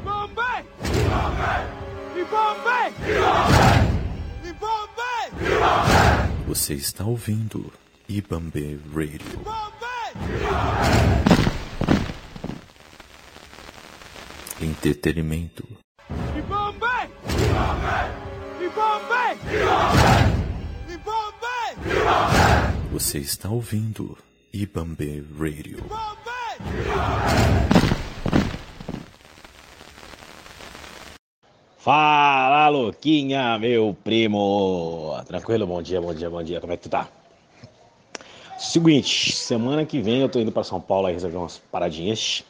Ibambe! Ibambe! Ibambe! Você está ouvindo Ibambe Radio. Entretenimento. Ibambe! Ibambe! Ibambe! Você está ouvindo Ibambe Radio. Fala, Luquinha, meu primo! Tranquilo? Bom dia, bom dia, bom dia. Como é que tu tá? Seguinte, semana que vem eu tô indo para São Paulo aí resolver umas paradinhas.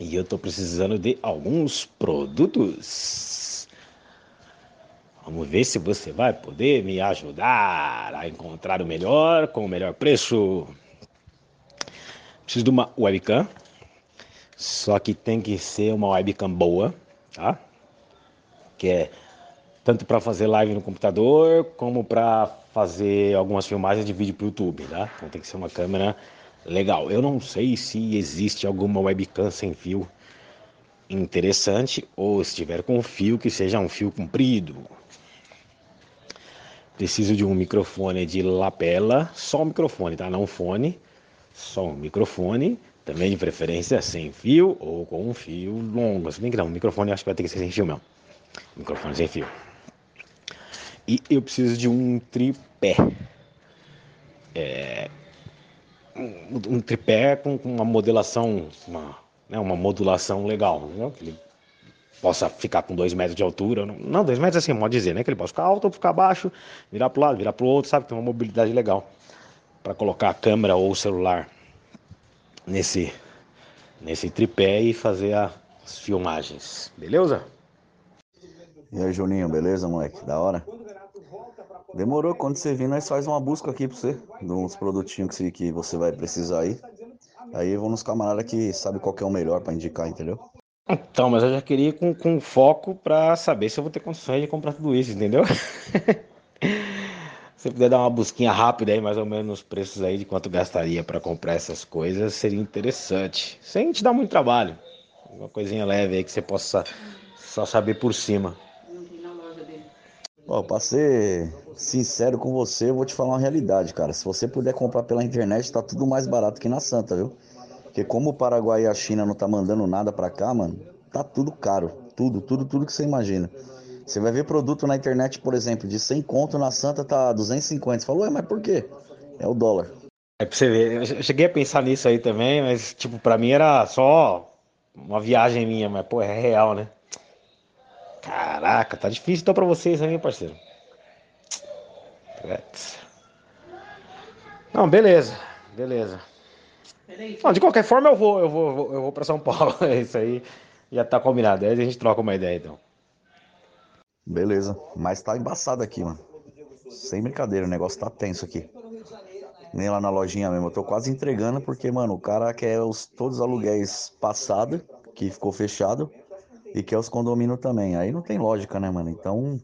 E eu tô precisando de alguns produtos. Vamos ver se você vai poder me ajudar a encontrar o melhor com o melhor preço. Preciso de uma webcam. Só que tem que ser uma webcam boa, tá? Que é tanto para fazer live no computador como para fazer algumas filmagens de vídeo para o YouTube, tá? Então tem que ser uma câmera legal. Eu não sei se existe alguma webcam sem fio interessante ou se tiver com fio que seja um fio comprido. Preciso de um microfone de lapela, só um microfone, tá? Não fone, só um microfone. Também de preferência sem fio ou com um fio longo. Se bem que não, o microfone acho que vai ter que ser sem fio mesmo. Microfone sem fio. E eu preciso de um tripé. É, um, um tripé com, com uma modelação, uma, né, uma modulação legal, entendeu? Que ele possa ficar com dois metros de altura. Não, não dois metros assim, pode dizer, né? Que ele possa ficar alto ou ficar baixo, virar para o lado, virar para o outro, sabe? Tem uma mobilidade legal para colocar a câmera ou o celular nesse, nesse tripé e fazer as filmagens, beleza? E aí, Juninho, beleza, moleque? Da hora? Demorou, quando você vir, nós faz uma busca aqui pra você, de uns produtinhos que, você vai precisar aí. Aí vão nos camaradas que sabe qual que é o melhor pra indicar, entendeu? Então, mas eu já queria ir com, com foco pra saber se eu vou ter condições de comprar tudo isso, entendeu? se puder dar uma busquinha rápida aí, mais ou menos, nos preços aí de quanto gastaria pra comprar essas coisas, seria interessante. Sem te dar muito trabalho. Uma coisinha leve aí que você possa só saber por cima. Ó, pra ser sincero com você, eu vou te falar uma realidade, cara. Se você puder comprar pela internet, tá tudo mais barato que na Santa, viu? Porque como o Paraguai e a China não tá mandando nada pra cá, mano, tá tudo caro. Tudo, tudo, tudo que você imagina. Você vai ver produto na internet, por exemplo, de 100 conto, na Santa tá 250. Você falou, ué, mas por quê? É o dólar. É pra você ver, eu cheguei a pensar nisso aí também, mas, tipo, pra mim era só uma viagem minha, mas, pô, é real, né? Caraca, tá difícil então pra vocês aí, parceiro. Não, beleza, beleza. Não, de qualquer forma eu vou, eu vou, eu vou para São Paulo. É isso aí, já tá combinado. Aí a gente troca uma ideia então. Beleza, mas tá embaçado aqui, mano. Sem brincadeira, o negócio tá tenso aqui. Nem lá na lojinha mesmo, eu tô quase entregando porque, mano, o cara quer os, todos os aluguéis passados, que ficou fechado, e quer os condomínios também. Aí não tem lógica, né, mano? Então,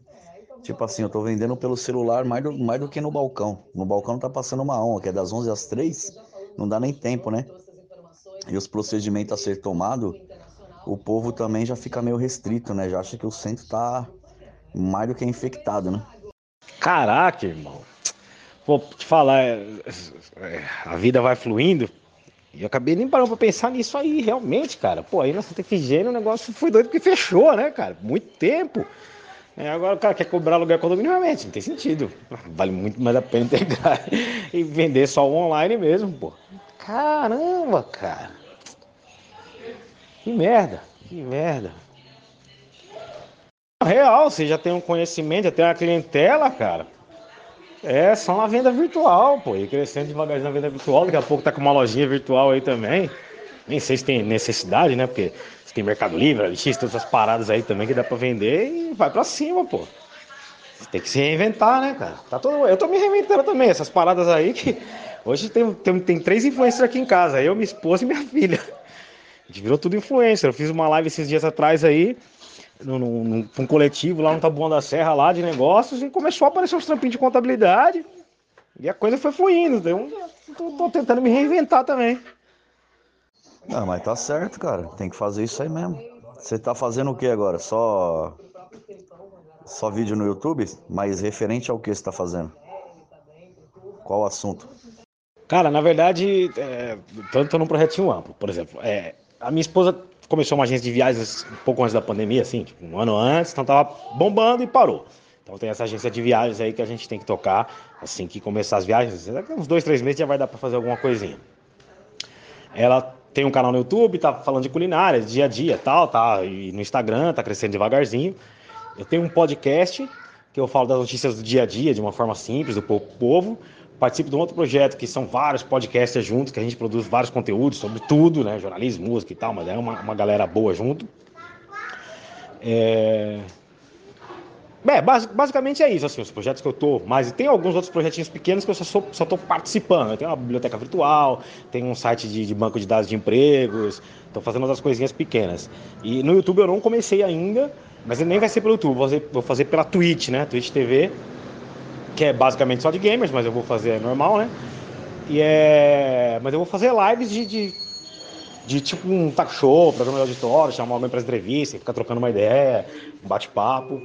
tipo assim, eu tô vendendo pelo celular mais do, mais do que no balcão. No balcão tá passando uma honra, que é das 11 às 3, não dá nem tempo, né? E os procedimentos a ser tomado, o povo também já fica meio restrito, né? Já acha que o centro tá mais do que infectado, né? Caraca, irmão. Vou te falar, é, é, a vida vai fluindo. E acabei nem parando pra pensar nisso aí, realmente, cara. Pô, aí na Santa Efigênia o negócio foi doido porque fechou, né, cara? Muito tempo. É, agora o cara quer cobrar aluguel condomínio, realmente, não tem sentido. Vale muito mais a pena integrar e vender só online mesmo, pô. Caramba, cara. Que merda, que merda. Real, você já tem um conhecimento, já tem uma clientela, cara. É, só na venda virtual, pô. E crescendo devagarzinho na venda virtual. Daqui a pouco tá com uma lojinha virtual aí também. Nem sei se tem necessidade, né? Porque você tem Mercado Livre, LX, todas essas paradas aí também que dá pra vender e vai pra cima, pô. Você tem que se reinventar, né, cara? Tá todo... Eu tô me reinventando também, essas paradas aí que. Hoje tem, tem, tem três influencers aqui em casa, eu, minha esposa e minha filha. A gente virou tudo influencer. Eu fiz uma live esses dias atrás aí num, num, num coletivo lá no Tabuão da Serra, lá de negócios, e começou a aparecer uns trampinhos de contabilidade. E a coisa foi fluindo. Então, tô, tô tentando me reinventar também. Ah, mas tá certo, cara. Tem que fazer isso aí mesmo. Você tá fazendo o que agora? Só só vídeo no YouTube? Mas referente ao que você tá fazendo? Qual o assunto? Cara, na verdade, é, tanto num projetinho amplo. Por exemplo, é, a minha esposa começou uma agência de viagens um pouco antes da pandemia, assim, tipo, um ano antes, então tava bombando e parou. Então tem essa agência de viagens aí que a gente tem que tocar assim que começar as viagens. Daqui uns dois, três meses já vai dar para fazer alguma coisinha. Ela tem um canal no YouTube, tá falando de culinária, dia a dia, tal, tá, e no Instagram, tá crescendo devagarzinho. Eu tenho um podcast que eu falo das notícias do dia a dia de uma forma simples do povo. Participo de um outro projeto que são vários podcasters juntos, que a gente produz vários conteúdos sobre tudo, né? Jornalismo, música e tal, mas é uma, uma galera boa junto. É... É, basicamente é isso, assim, os projetos que eu tô, mas tem alguns outros projetinhos pequenos que eu só, sou, só tô participando. Eu tenho uma biblioteca virtual, tenho um site de, de banco de dados de empregos, tô fazendo outras coisinhas pequenas. E no YouTube eu não comecei ainda, mas nem vai ser pelo YouTube, vou fazer, vou fazer pela Twitch, né? Twitch TV, que é basicamente só de gamers, mas eu vou fazer normal, né? E é. Mas eu vou fazer lives de, de, de tipo um talk show, programa de auditório, chamar alguém para entrevista, ficar trocando uma ideia, um bate-papo.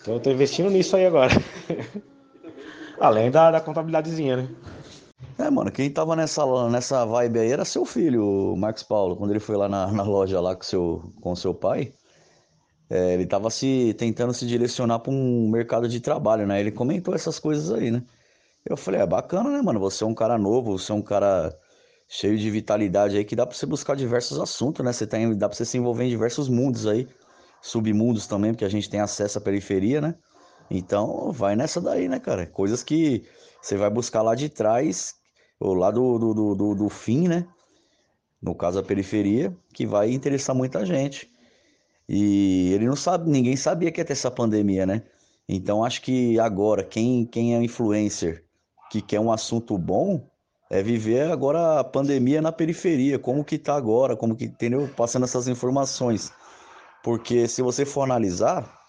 Então eu tô investindo nisso aí agora. Além da, da contabilidadezinha, né? É, mano, quem tava nessa, nessa vibe aí era seu filho, o Marcos Paulo, quando ele foi lá na, na loja lá com seu, com seu pai. É, ele tava se tentando se direcionar para um mercado de trabalho, né? Ele comentou essas coisas aí, né? Eu falei, é bacana, né, mano? Você é um cara novo, você é um cara cheio de vitalidade aí que dá para você buscar diversos assuntos, né? Você tem, dá para você se envolver em diversos mundos aí, submundos também, porque a gente tem acesso à periferia, né? Então, vai nessa daí, né, cara? Coisas que você vai buscar lá de trás, ou lá do, do, do, do fim, né? No caso, a periferia, que vai interessar muita gente. E ele não sabe, ninguém sabia que ia ter essa pandemia, né? Então acho que agora, quem, quem é influencer que quer um assunto bom, é viver agora a pandemia na periferia, como que tá agora, como que, entendeu? Passando essas informações. Porque se você for analisar,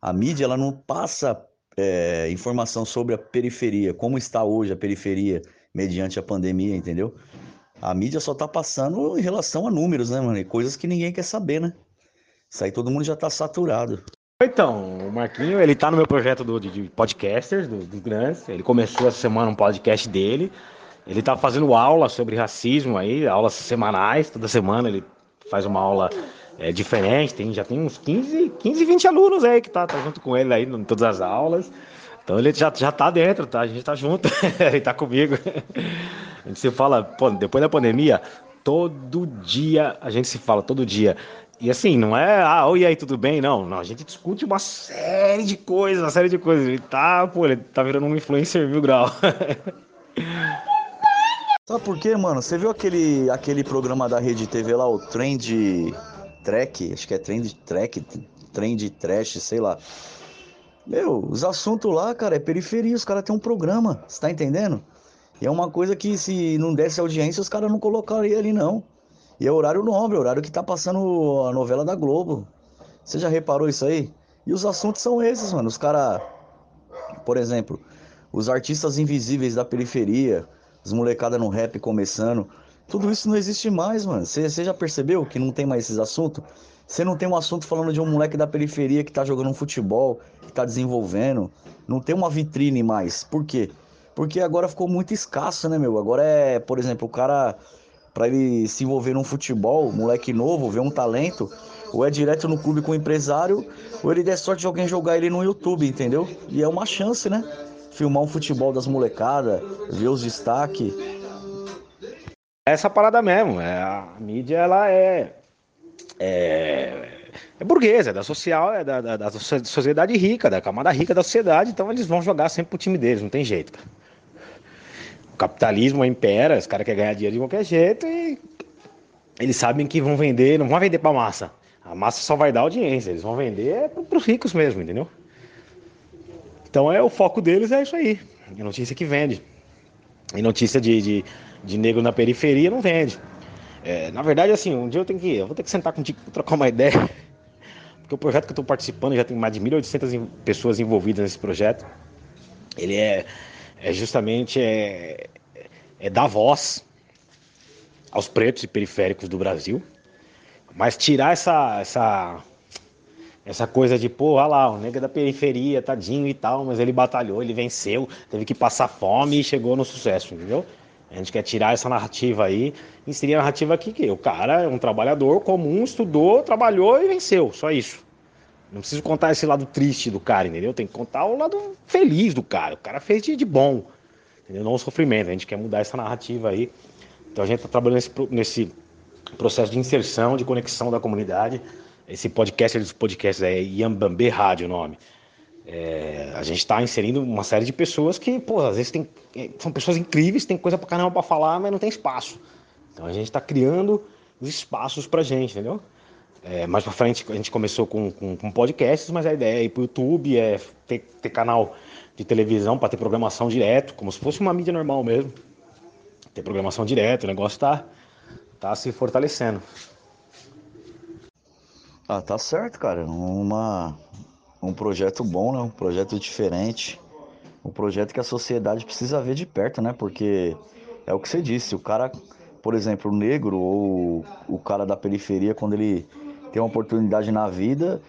a mídia ela não passa é, informação sobre a periferia, como está hoje a periferia mediante a pandemia, entendeu? A mídia só tá passando em relação a números, né, mano? E coisas que ninguém quer saber, né? Isso aí todo mundo já tá saturado. Então, o Marquinho, ele tá no meu projeto do, de podcasters, dos do grandes. Ele começou essa semana um podcast dele. Ele tá fazendo aula sobre racismo aí, aulas semanais, toda semana ele faz uma aula é, diferente. Tem, já tem uns 15, 15, 20 alunos aí que tá, tá junto com ele aí em todas as aulas. Então ele já, já tá dentro, tá? A gente tá junto, ele tá comigo. A gente se fala, pô, depois da pandemia, todo dia, a gente se fala todo dia. E assim, não é, ah, oi, aí, tudo bem? Não, não, a gente discute uma série de coisas, uma série de coisas. Ele tá, pô, ele tá virando um influencer mil grau. Sabe por quê, mano? Você viu aquele, aquele programa da Rede TV lá, o Trend Track? Acho que é Trend Track, Trend Trash, sei lá. Meu, os assuntos lá, cara, é periferia, os caras têm um programa, você tá entendendo? E é uma coisa que se não desse audiência, os caras não colocariam ali, não. E é horário nobre, horário que tá passando a novela da Globo. Você já reparou isso aí? E os assuntos são esses, mano. Os caras, por exemplo, os artistas invisíveis da periferia, os molecada no rap começando. Tudo isso não existe mais, mano. Você já percebeu que não tem mais esses assuntos? Você não tem um assunto falando de um moleque da periferia que tá jogando um futebol, que tá desenvolvendo. Não tem uma vitrine mais. Por quê? Porque agora ficou muito escasso, né, meu? Agora é, por exemplo, o cara para ele se envolver num futebol, moleque novo, ver um talento, ou é direto no clube com o empresário, ou ele der sorte de alguém jogar ele no YouTube, entendeu? E é uma chance, né? Filmar um futebol das molecadas, ver os destaques. Essa parada mesmo, é, a mídia ela é, é, é burguesa, é da social, é da, da, da sociedade rica, da camada rica da sociedade, então eles vão jogar sempre pro time deles, não tem jeito, cara. O capitalismo impera, os caras querem ganhar dinheiro de qualquer jeito e eles sabem que vão vender, não vão vender para massa. A massa só vai dar audiência, eles vão vender para os ricos mesmo, entendeu? Então é o foco deles é isso aí. É notícia que vende. E notícia de, de, de negro na periferia não vende. É, na verdade, assim, um dia eu tenho que. Eu vou ter que sentar contigo para trocar uma ideia. Porque o projeto que eu estou participando já tem mais de 1.800 pessoas envolvidas nesse projeto. Ele é é justamente é, é dar voz aos pretos e periféricos do Brasil. Mas tirar essa, essa, essa coisa de, pô, olha lá, o negro é da periferia, tadinho e tal, mas ele batalhou, ele venceu, teve que passar fome e chegou no sucesso, entendeu? A gente quer tirar essa narrativa aí, inserir a narrativa aqui que o cara é um trabalhador comum, estudou, trabalhou e venceu, só isso. Não preciso contar esse lado triste do cara, entendeu? Tem que contar o lado feliz do cara. O cara fez de, de bom, entendeu? Não o sofrimento. A gente quer mudar essa narrativa aí. Então a gente está trabalhando nesse, nesse processo de inserção, de conexão da comunidade. Esse podcast, dos podcasts é Yambambê Rádio o nome. É, a gente está inserindo uma série de pessoas que, pô, às vezes tem, é, são pessoas incríveis, tem coisa pra caramba pra falar, mas não tem espaço. Então a gente está criando os espaços pra gente, entendeu? É, mais pra frente a gente começou com, com, com, podcasts, mas a ideia é ir pro YouTube, é ter, ter canal de televisão para ter programação direto, como se fosse uma mídia normal mesmo. Ter programação direto, o negócio tá, tá se fortalecendo. Ah, tá certo, cara. Uma, um projeto bom, né? Um projeto diferente. Um projeto que a sociedade precisa ver de perto, né? Porque é o que você disse, o cara, por exemplo, o negro ou o cara da periferia, quando ele tem uma oportunidade na vida,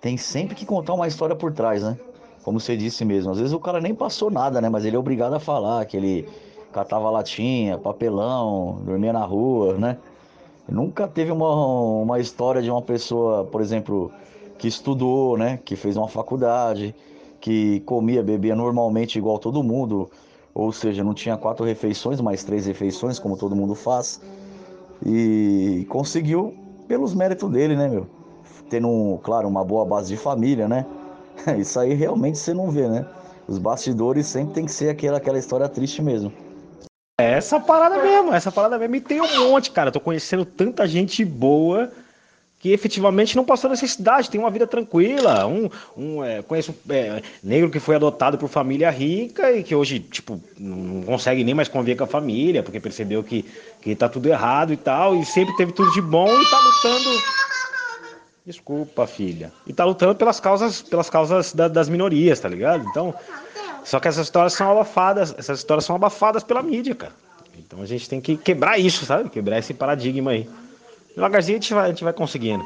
tem sempre que contar uma história por trás, né? Como você disse mesmo, às vezes o cara nem passou nada, né? Mas ele é obrigado a falar que ele catava latinha, papelão, dormia na rua, né? Nunca teve uma, uma história de uma pessoa, por exemplo, que estudou, né? Que fez uma faculdade, que comia, bebia normalmente igual todo mundo, ou seja, não tinha quatro refeições, mas três refeições, como todo mundo faz, e conseguiu pelos méritos dele, né, meu? Tendo, claro, uma boa base de família, né? Isso aí realmente você não vê, né? Os bastidores sempre tem que ser aquela, aquela história triste mesmo. Essa parada mesmo, essa parada mesmo. E tem um monte, cara. Tô conhecendo tanta gente boa que efetivamente não passou necessidade, tem uma vida tranquila. Um, um é, conheço é, negro que foi adotado por família rica e que hoje, tipo, não consegue nem mais conviver com a família, porque percebeu que, que tá tudo errado e tal, e sempre teve tudo de bom e tá lutando. Desculpa, filha. E tá lutando pelas causas, pelas causas da, das minorias, tá ligado? Então. Só que essas histórias são abafadas, essas histórias são abafadas pela mídia, cara. Então a gente tem que quebrar isso, sabe? Quebrar esse paradigma aí. Devagarzinho a gente vai, a gente vai conseguindo.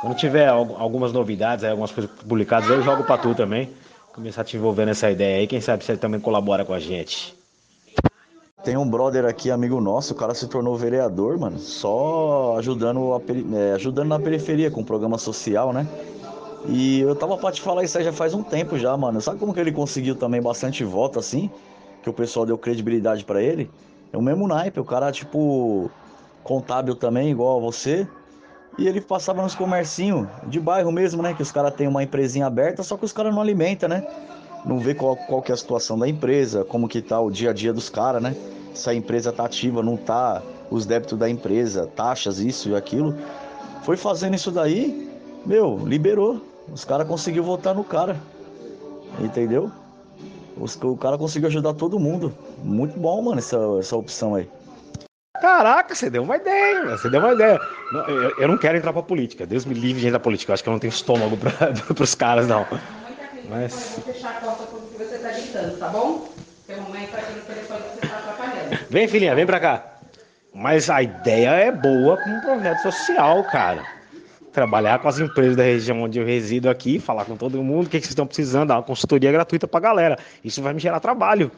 Quando tiver algumas novidades, algumas coisas publicadas, eu jogo pra tu também. Começar a te envolver nessa ideia aí, quem sabe você também colabora com a gente. Tem um brother aqui, amigo nosso, o cara se tornou vereador, mano, só ajudando, é, ajudando na periferia com programa social, né? E eu tava pra te falar isso aí já faz um tempo já, mano. Sabe como que ele conseguiu também bastante voto assim? Que o pessoal deu credibilidade para ele? É o mesmo naipe, o cara, tipo, contábil também, igual a você. E ele passava nos comercinhos de bairro mesmo, né? Que os caras têm uma empresinha aberta, só que os caras não alimentam, né? Não vê qual, qual que é a situação da empresa, como que tá o dia a dia dos caras, né? Se a empresa tá ativa, não tá, os débitos da empresa, taxas, isso e aquilo. Foi fazendo isso daí, meu, liberou. Os caras conseguiu votar no cara. Entendeu? Os, o cara conseguiu ajudar todo mundo. Muito bom, mano, essa, essa opção aí. Caraca, você deu uma ideia, você deu uma ideia. Não, eu, eu, não quero entrar pra política. Deus me livre de entrar pra política. Eu acho que eu não tenho estômago pra, pros caras, não. Mas. Fechar a porta porque você tá gritando, tá bom? Seu mamãe tá aqui no telefone, você tá atrapalhando. Vem, filhinha, vem pra cá. Mas a ideia é boa como um projeto social, cara trabalhar com as empresas da região onde eu resido aqui, falar com todo mundo o que, que vocês estão precisando, dar uma consultoria gratuita pra galera. Isso vai me gerar trabalho.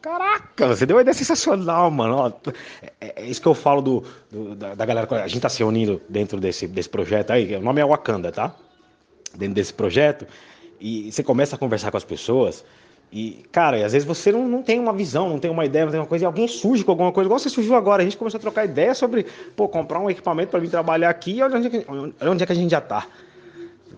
Caraca, você deu uma ideia sensacional, mano. Ó, é, é, isso que eu falo do, do da, da, galera. A gente tá se unindo dentro desse, desse projeto aí. O nome é Wakanda, tá? Dentro desse projeto. E você começa a conversar com as pessoas. E, cara, às vezes você não, não tem uma visão, não tem uma ideia, não tem uma coisa, e alguém surge com alguma coisa, igual você surgiu agora. A gente começou a trocar ideia sobre, pô, comprar um equipamento para vir trabalhar aqui e olha onde, é onde é que a gente já tá.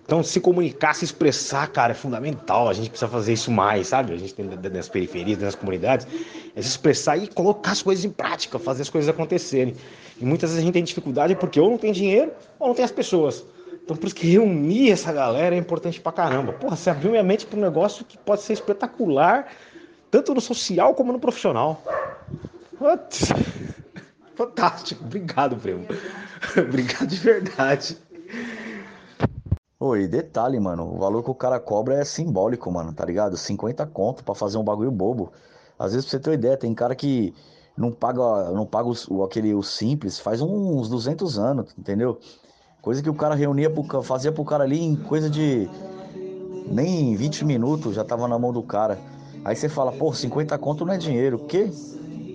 Então, se comunicar, se expressar, cara, é fundamental. A gente precisa fazer isso mais, sabe? A gente tem nas periferias, nas comunidades, é se expressar e colocar as coisas em prática, fazer as coisas acontecerem. E muitas vezes a gente tem dificuldade porque ou não tem dinheiro ou não tem as pessoas. Então por isso que reunir essa galera é importante pra caramba. Porra, você abriu minha mente para um negócio que pode ser espetacular, tanto no social como no profissional. Putz. Fantástico. Obrigado, primo. Obrigado de verdade. Oi, detalhe, mano. O valor que o cara cobra é simbólico, mano, tá ligado? 50 conto pra fazer um bagulho bobo. Às vezes, pra você ter uma ideia, tem cara que não paga, não paga o, aquele o simples faz uns 200 anos, entendeu? Coisa que o cara reunia, pro, fazia pro cara ali em coisa de nem 20 minutos já tava na mão do cara. Aí você fala, pô, 50 conto não é dinheiro. O quê?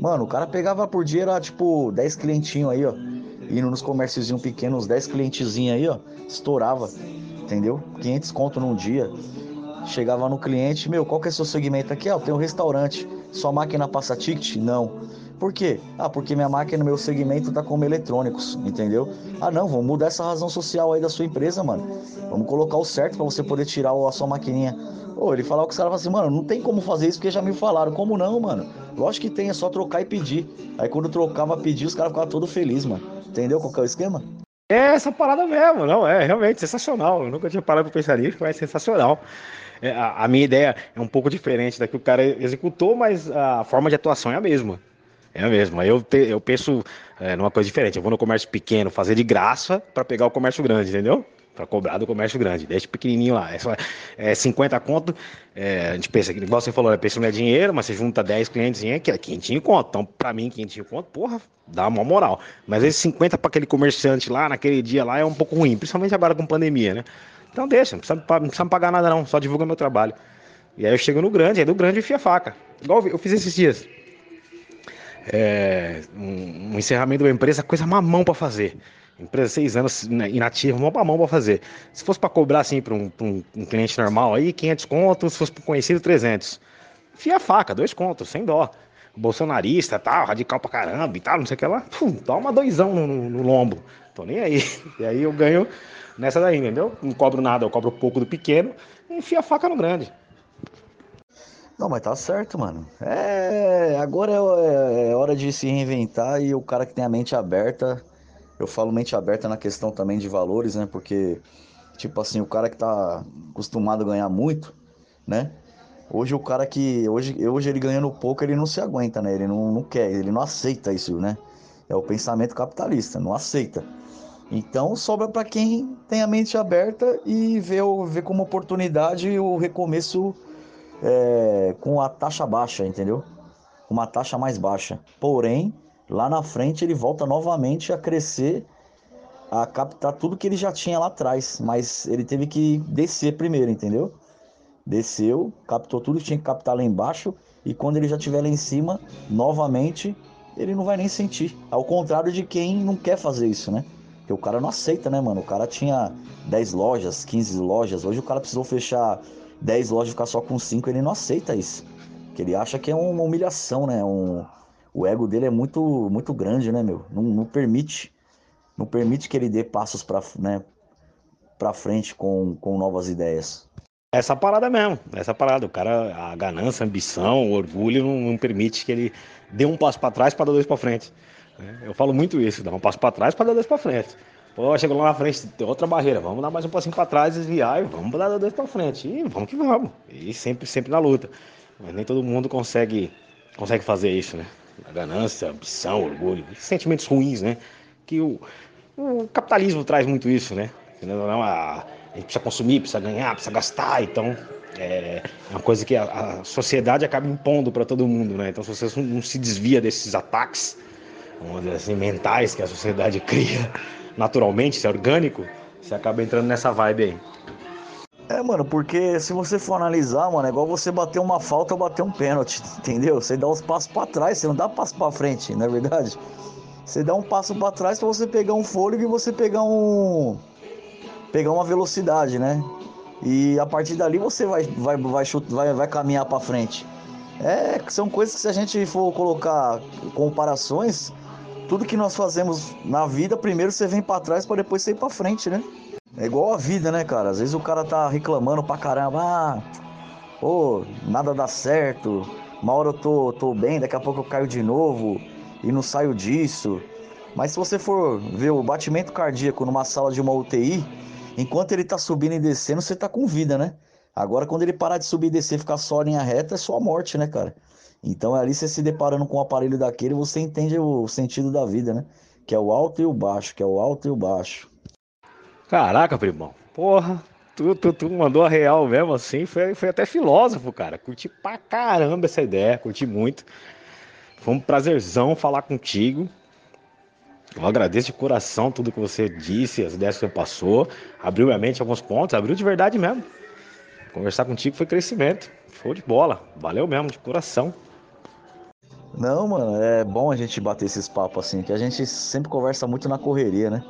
Mano, o cara pegava por dia, era tipo 10 clientinhos aí, ó. Indo nos comérciozinhos pequenos, 10 clientezinhos aí, ó. Estourava, entendeu? 500 conto num dia. Chegava no cliente, meu, qual que é seu segmento aqui? Ah, eu tenho um restaurante. Sua máquina passa ticket? Não. Por quê? Ah, porque minha máquina, meu segmento tá como eletrônicos, entendeu? Ah, não, vamos mudar essa razão social aí da sua empresa, mano. Vamos colocar o certo para você poder tirar a sua maquininha. Ô, ele falava que os caras assim, mano, não tem como fazer isso porque já me falaram. Como não, mano? Lógico que tem, é só trocar e pedir. Aí quando trocava, pedir, os caras ficavam todos felizes, mano. Entendeu qual que é o esquema? É essa parada mesmo, não, é realmente sensacional. Eu nunca tinha parado pra pensar nisso, mas é sensacional. É, a, a minha ideia é um pouco diferente da que o cara executou, mas a forma de atuação é a mesma. É a mesma. Eu, te, eu penso é, numa coisa diferente. Eu vou no comércio pequeno fazer de graça para pegar o comércio grande, entendeu? Para cobrar do comércio grande. Deixa pequenininho lá. É, só, é 50 conto. É, a gente pensa, igual você falou, né? pensa não é dinheiro, mas você junta 10 clientes, que é 500 conto. Então, para mim, 500 conto, porra, dá uma moral. Mas esses 50 para aquele comerciante lá, naquele dia lá, é um pouco ruim. Principalmente agora com pandemia, né? Então deixa, não precisa, não precisa me pagar nada não, só divulga meu trabalho. E aí eu chego no grande, aí do grande enfia a faca. Igual eu fiz esses dias. É, um, um encerramento uma empresa, coisa mamão para fazer. Empresa seis anos né, inativa, mão para mão para fazer. Se fosse para cobrar assim para um, um, um, cliente normal aí, 500 contos, se fosse para conhecido, 300. Enfia a faca, dois contos, sem dó. Bolsonarista, tal, radical pra caramba e tal, não sei o que lá. Pum, toma doisão no, no, no lombo. Tô nem aí. E aí eu ganho nessa daí, entendeu? Não cobro nada, eu cobro pouco do pequeno e enfio a faca no grande. Não, mas tá certo, mano. É, agora é, é, hora de se reinventar e o cara que tem a mente aberta, eu falo mente aberta na questão também de valores, né? Porque, tipo assim, o cara que tá acostumado a ganhar muito, né? Hoje o cara que. Hoje, hoje ele ganhando pouco, ele não se aguenta, né? Ele não, não quer, ele não aceita isso, né? É o pensamento capitalista, não aceita. Então sobra para quem tem a mente aberta e vê, vê como oportunidade o recomeço é, com a taxa baixa, entendeu? Uma taxa mais baixa. Porém, lá na frente ele volta novamente a crescer, a captar tudo que ele já tinha lá atrás. Mas ele teve que descer primeiro, entendeu? Desceu, captou tudo que tinha que captar lá embaixo. E quando ele já estiver lá em cima, novamente, ele não vai nem sentir. Ao contrário de quem não quer fazer isso, né? Porque o cara não aceita, né, mano? O cara tinha 10 lojas, 15 lojas. Hoje o cara precisou fechar 10 lojas e ficar só com 5. Ele não aceita isso. Porque ele acha que é uma humilhação, né? Um... O ego dele é muito, muito grande, né, meu? Não, não permite. Não permite que ele dê passos pra, né, pra frente com, com novas ideias. Essa parada mesmo, essa parada. O cara, a ganância, a ambição, o orgulho não, não permite que ele dê um passo para trás para dar dois para frente. Né? Eu falo muito isso, dá um passo para trás para dar dois para frente. Pô, chegou lá na frente, tem outra barreira, vamos dar mais um passinho para trás, desviar e vamos dar dois para frente. E vamos que vamos. E sempre, sempre na luta. Mas nem todo mundo consegue, consegue fazer isso, né? A ganância, a ambição, orgulho, sentimentos ruins, né? Que o, o capitalismo traz muito isso, né? Não, a, a gente precisa consumir, precisa ganhar, precisa gastar, então é, é uma coisa que a, a sociedade acaba impondo para todo mundo, né? Então se você não se desvia desses ataques, vamos dizer assim, mentais que a sociedade cria naturalmente, se é orgânico, você acaba entrando nessa vibe aí. É, mano, porque se você for analisar, mano, é igual você bater uma falta ou bater um pênalti, entendeu? Você dá os passos para trás, você não dá passo para frente, não é verdade? Você dá um passo para trás para você pegar um fôlego e você pegar um pegar uma velocidade, né? E a partir dali você vai vai vai vai, vai caminhar para frente. É, são coisas que se a gente for colocar comparações, tudo que nós fazemos na vida, primeiro você vem para trás para depois você ir para frente, né? É igual a vida, né, cara? Às vezes o cara tá reclamando pra caramba, ah, pô, nada dá certo, uma hora eu tô, tô bem, daqui a pouco eu caio de novo e não saio disso. Mas se você for ver o batimento cardíaco numa sala de uma UTI, enquanto ele tá subindo e descendo, você tá com vida, né? Agora, quando ele parar de subir e descer ficar só linha reta, é só a morte, né, cara? Então ali você se deparando com um aparelho daquele, você entende o sentido da vida, né? Que é o alto e o baixo, que é o alto e o baixo. Caraca, primão. Porra, tu, tu, tu mandou a real mesmo assim, foi, foi até filósofo, cara. Curti pra caramba essa ideia, curti muito. Foi um prazerzão falar contigo. Eu agradeço de coração tudo que você disse, as ideias que você passou. Abriu minha mente alguns pontos, abriu de verdade mesmo. Conversar contigo foi crescimento. Show de bola. Valeu mesmo, de coração. Não, mano, é bom a gente bater esses papos assim, que a gente sempre conversa muito na correria, né?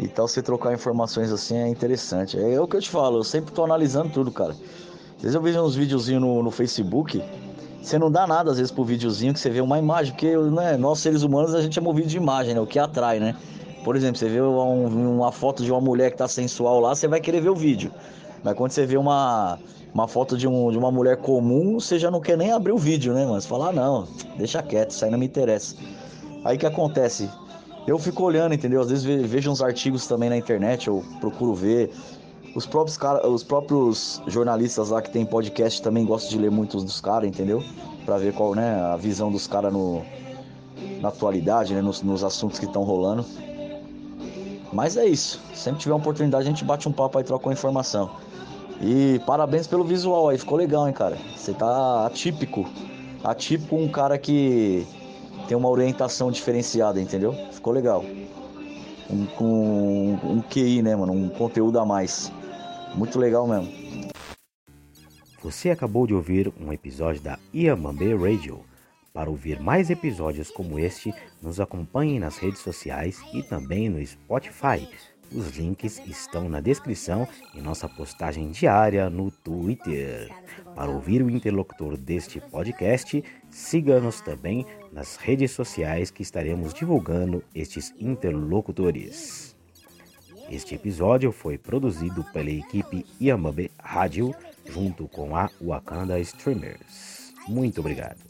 E tal, você trocar informações assim é interessante. É o que eu te falo, eu sempre tô analisando tudo, cara. Às vezes eu vejo uns videozinhos no, no Facebook, você não dá nada às vezes pro videozinho que você vê uma imagem, porque né, nós seres humanos a gente é movido de imagem, né? O que atrai, né? Por exemplo, você vê um, uma foto de uma mulher que tá sensual lá, você vai querer ver o vídeo. Mas quando você vê uma, uma foto de, um, de uma mulher comum, você já não quer nem abrir o vídeo, né, mano? Você fala, ah, não, deixa quieto, isso aí não me interessa. Aí que acontece? Eu fico olhando, entendeu? Às vezes vejo uns artigos também na internet, eu procuro ver. Os próprios, cara, os próprios jornalistas lá que tem podcast também gostam de ler muitos dos caras, entendeu? Pra ver qual, né, a visão dos caras no, na atualidade, né, nos, nos assuntos que estão rolando. Mas é isso. Sempre tiver uma oportunidade, a gente bate um papo aí, troca uma informação. E parabéns pelo visual aí, ficou legal, hein, cara. Você tá atípico. Atípico um cara que tem uma orientação diferenciada, entendeu? Ficou legal. Um, com um QI, né, mano? Um conteúdo a mais. Muito legal mesmo. Você acabou de ouvir um episódio da Iamambe Radio. Para ouvir mais episódios como este, nos acompanhe nas redes sociais e também no Spotify. Os links estão na descrição e nossa postagem diária no Twitter. Para ouvir o interlocutor deste podcast, siga-nos também nas redes sociais que estaremos divulgando estes interlocutores. Este episódio foi produzido pela equipe Yamabe Rádio junto com a Wakanda Streamers. Muito obrigado.